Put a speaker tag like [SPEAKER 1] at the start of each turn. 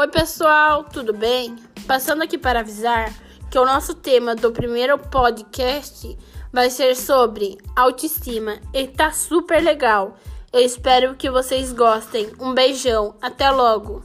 [SPEAKER 1] Oi, pessoal, tudo bem? Passando aqui para avisar que o nosso tema do primeiro podcast vai ser sobre autoestima e tá super legal. Eu espero que vocês gostem. Um beijão, até logo!